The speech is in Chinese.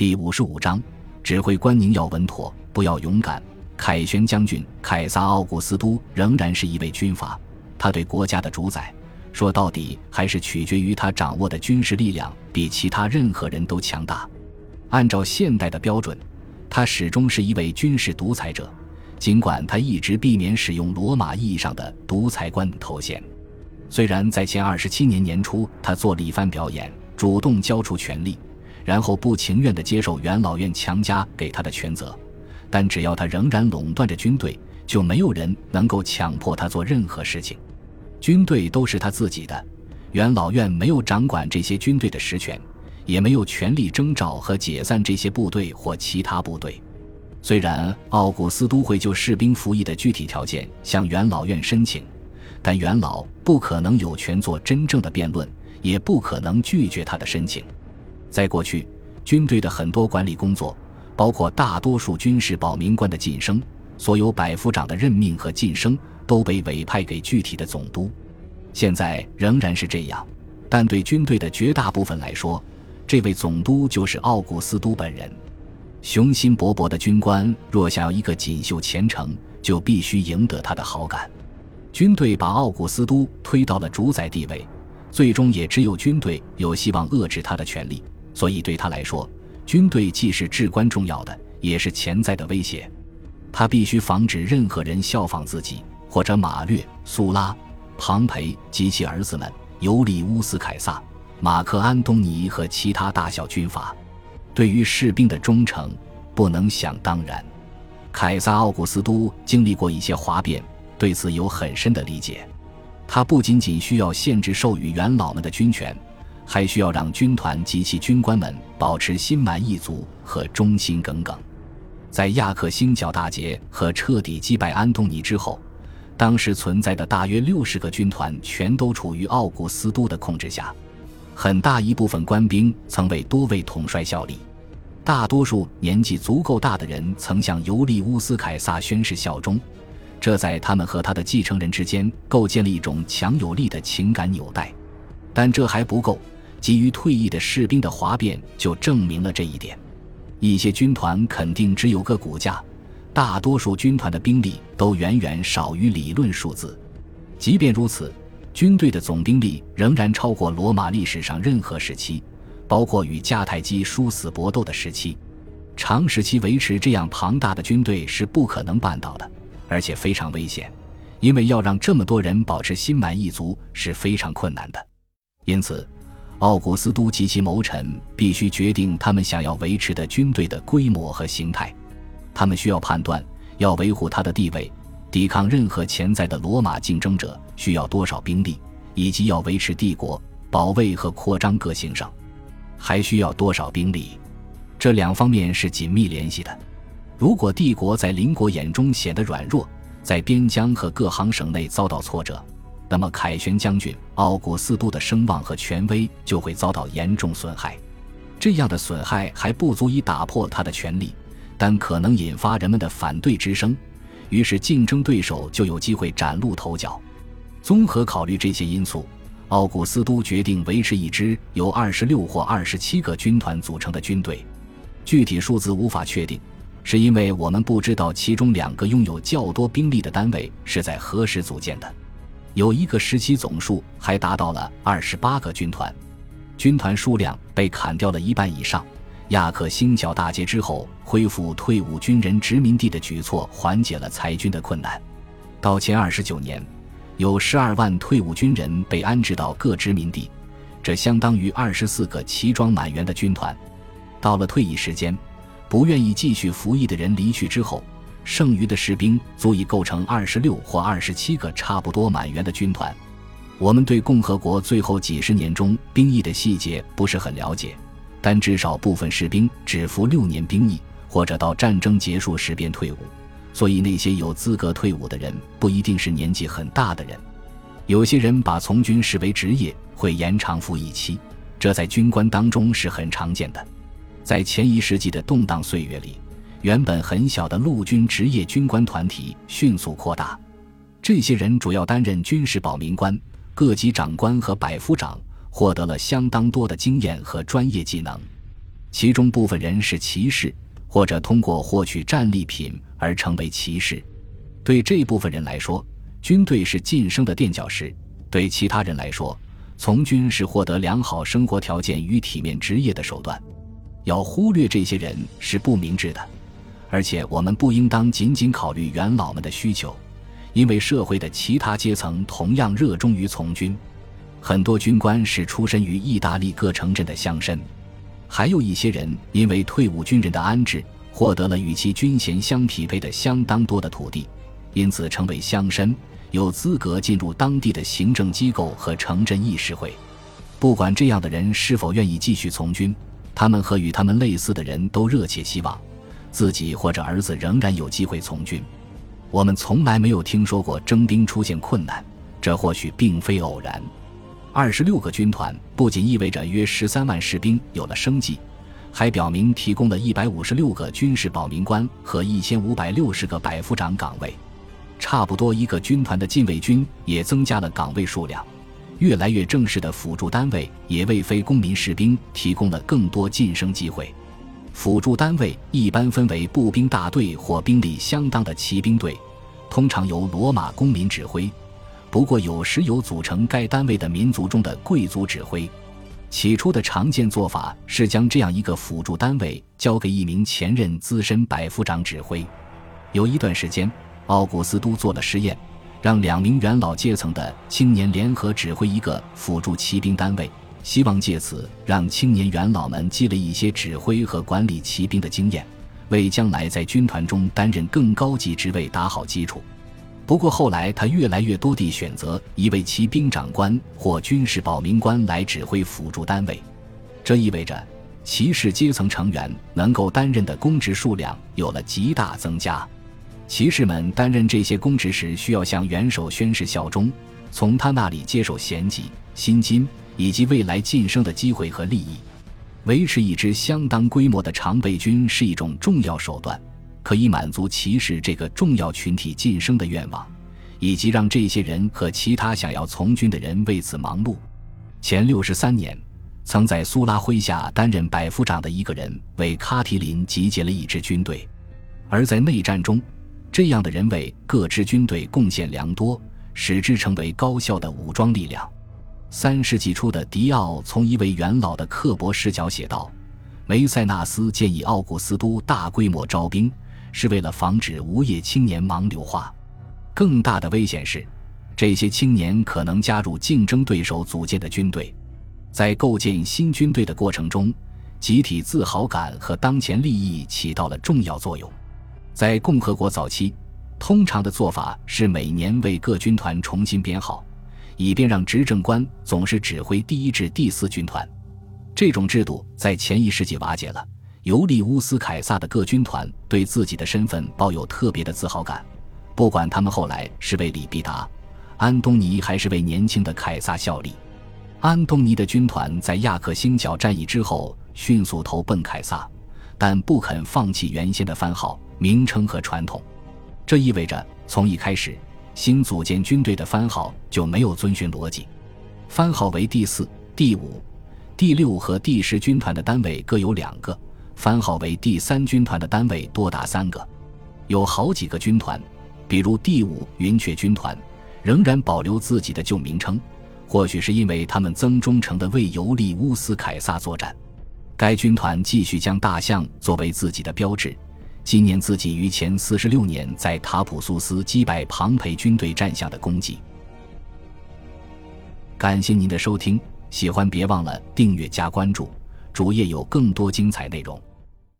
第五十五章，指挥官您要稳妥，不要勇敢。凯旋将军凯撒·奥古斯都仍然是一位军阀，他对国家的主宰，说到底还是取决于他掌握的军事力量比其他任何人都强大。按照现代的标准，他始终是一位军事独裁者，尽管他一直避免使用罗马意义上的独裁官头衔。虽然在前二十七年年初，他做了一番表演，主动交出权力。然后不情愿地接受元老院强加给他的权责，但只要他仍然垄断着军队，就没有人能够强迫他做任何事情。军队都是他自己的，元老院没有掌管这些军队的实权，也没有权力征召和解散这些部队或其他部队。虽然奥古斯都会就士兵服役的具体条件向元老院申请，但元老不可能有权做真正的辩论，也不可能拒绝他的申请。在过去，军队的很多管理工作，包括大多数军事保民官的晋升、所有百夫长的任命和晋升，都被委派给具体的总督。现在仍然是这样，但对军队的绝大部分来说，这位总督就是奥古斯都本人。雄心勃勃的军官若想要一个锦绣前程，就必须赢得他的好感。军队把奥古斯都推到了主宰地位，最终也只有军队有希望遏制他的权利。所以，对他来说，军队既是至关重要的，也是潜在的威胁。他必须防止任何人效仿自己，或者马略、苏拉、庞培及其儿子们尤利乌斯·凯撒、马克·安东尼和其他大小军阀。对于士兵的忠诚，不能想当然。凯撒·奥古斯都经历过一些哗变，对此有很深的理解。他不仅仅需要限制授予元老们的军权。还需要让军团及其军官们保持心满意足和忠心耿耿。在亚克星角大捷和彻底击败安东尼之后，当时存在的大约六十个军团全都处于奥古斯都的控制下。很大一部分官兵曾为多位统帅效力，大多数年纪足够大的人曾向尤利乌斯·凯撒宣誓效忠，这在他们和他的继承人之间构建了一种强有力的情感纽带。但这还不够。急于退役的士兵的哗变就证明了这一点。一些军团肯定只有个骨架，大多数军团的兵力都远远少于理论数字。即便如此，军队的总兵力仍然超过罗马历史上任何时期，包括与迦太基殊死搏斗的时期。长时期维持这样庞大的军队是不可能办到的，而且非常危险，因为要让这么多人保持心满意足是非常困难的。因此。奥古斯都及其谋臣必须决定他们想要维持的军队的规模和形态。他们需要判断，要维护他的地位，抵抗任何潜在的罗马竞争者需要多少兵力，以及要维持帝国、保卫和扩张各行省，还需要多少兵力。这两方面是紧密联系的。如果帝国在邻国眼中显得软弱，在边疆和各行省内遭到挫折。那么，凯旋将军奥古斯都的声望和权威就会遭到严重损害。这样的损害还不足以打破他的权力，但可能引发人们的反对之声，于是竞争对手就有机会崭露头角。综合考虑这些因素，奥古斯都决定维持一支由二十六或二十七个军团组成的军队。具体数字无法确定，是因为我们不知道其中两个拥有较多兵力的单位是在何时组建的。有一个时期，总数还达到了二十八个军团，军团数量被砍掉了一半以上。亚克星角大捷之后，恢复退伍军人殖民地的举措缓解了裁军的困难。到前二十九年，有十二万退伍军人被安置到各殖民地，这相当于二十四个齐装满员的军团。到了退役时间，不愿意继续服役的人离去之后。剩余的士兵足以构成二十六或二十七个差不多满员的军团。我们对共和国最后几十年中兵役的细节不是很了解，但至少部分士兵只服六年兵役，或者到战争结束时便退伍。所以那些有资格退伍的人不一定是年纪很大的人。有些人把从军视为职业，会延长服役期，这在军官当中是很常见的。在前一世纪的动荡岁月里。原本很小的陆军职业军官团体迅速扩大，这些人主要担任军事保民官、各级长官和百夫长，获得了相当多的经验和专业技能。其中部分人是骑士，或者通过获取战利品而成为骑士。对这部分人来说，军队是晋升的垫脚石；对其他人来说，从军是获得良好生活条件与体面职业的手段。要忽略这些人是不明智的，而且我们不应当仅仅考虑元老们的需求，因为社会的其他阶层同样热衷于从军。很多军官是出身于意大利各城镇的乡绅，还有一些人因为退伍军人的安置，获得了与其军衔相匹配的相当多的土地，因此成为乡绅，有资格进入当地的行政机构和城镇议事会。不管这样的人是否愿意继续从军，他们和与他们类似的人都热切希望自己或者儿子仍然有机会从军。我们从来没有听说过征兵出现困难，这或许并非偶然。二十六个军团不仅意味着约十三万士兵有了生计，还表明提供了一百五十六个军事保民官和一千五百六十个百夫长岗位。差不多一个军团的禁卫军也增加了岗位数量。越来越正式的辅助单位也为非公民士兵提供了更多晋升机会。辅助单位一般分为步兵大队或兵力相当的骑兵队，通常由罗马公民指挥。不过，有时有组成该单位的民族中的贵族指挥。起初的常见做法是将这样一个辅助单位交给一名前任资深百夫长指挥。有一段时间，奥古斯都做了实验，让两名元老阶层的青年联合指挥一个辅助骑兵单位，希望借此让青年元老们积累一些指挥和管理骑兵的经验，为将来在军团中担任更高级职位打好基础。不过后来，他越来越多地选择一位骑兵长官或军事保民官来指挥辅助单位，这意味着骑士阶层成员能够担任的公职数量有了极大增加。骑士们担任这些公职时，需要向元首宣誓效忠，从他那里接受衔级、薪金以及未来晋升的机会和利益。维持一支相当规模的常备军是一种重要手段。可以满足骑士这个重要群体晋升的愿望，以及让这些人和其他想要从军的人为此忙碌。前六十三年，曾在苏拉麾下担任百夫长的一个人为卡提林集结了一支军队，而在内战中，这样的人为各支军队贡献良多，使之成为高效的武装力量。三世纪初的迪奥从一位元老的刻薄视角写道：“梅塞纳斯建议奥古斯都大规模招兵。”是为了防止无业青年盲流化。更大的危险是，这些青年可能加入竞争对手组建的军队。在构建新军队的过程中，集体自豪感和当前利益起到了重要作用。在共和国早期，通常的做法是每年为各军团重新编号，以便让执政官总是指挥第一至第四军团。这种制度在前一世纪瓦解了。尤利乌斯·凯撒的各军团对自己的身份抱有特别的自豪感，不管他们后来是为李必达、安东尼还是为年轻的凯撒效力。安东尼的军团在亚克星角战役之后迅速投奔凯撒，但不肯放弃原先的番号、名称和传统。这意味着从一开始，新组建军队的番号就没有遵循逻辑。番号为第四、第五、第六和第十军团的单位各有两个。番号为第三军团的单位多达三个，有好几个军团，比如第五云雀军团，仍然保留自己的旧名称，或许是因为他们曾忠诚地为尤利乌斯·凯撒作战。该军团继续将大象作为自己的标志，纪念自己于前四十六年在塔普苏斯击败庞培军队战下的功绩。感谢您的收听，喜欢别忘了订阅加关注，主页有更多精彩内容。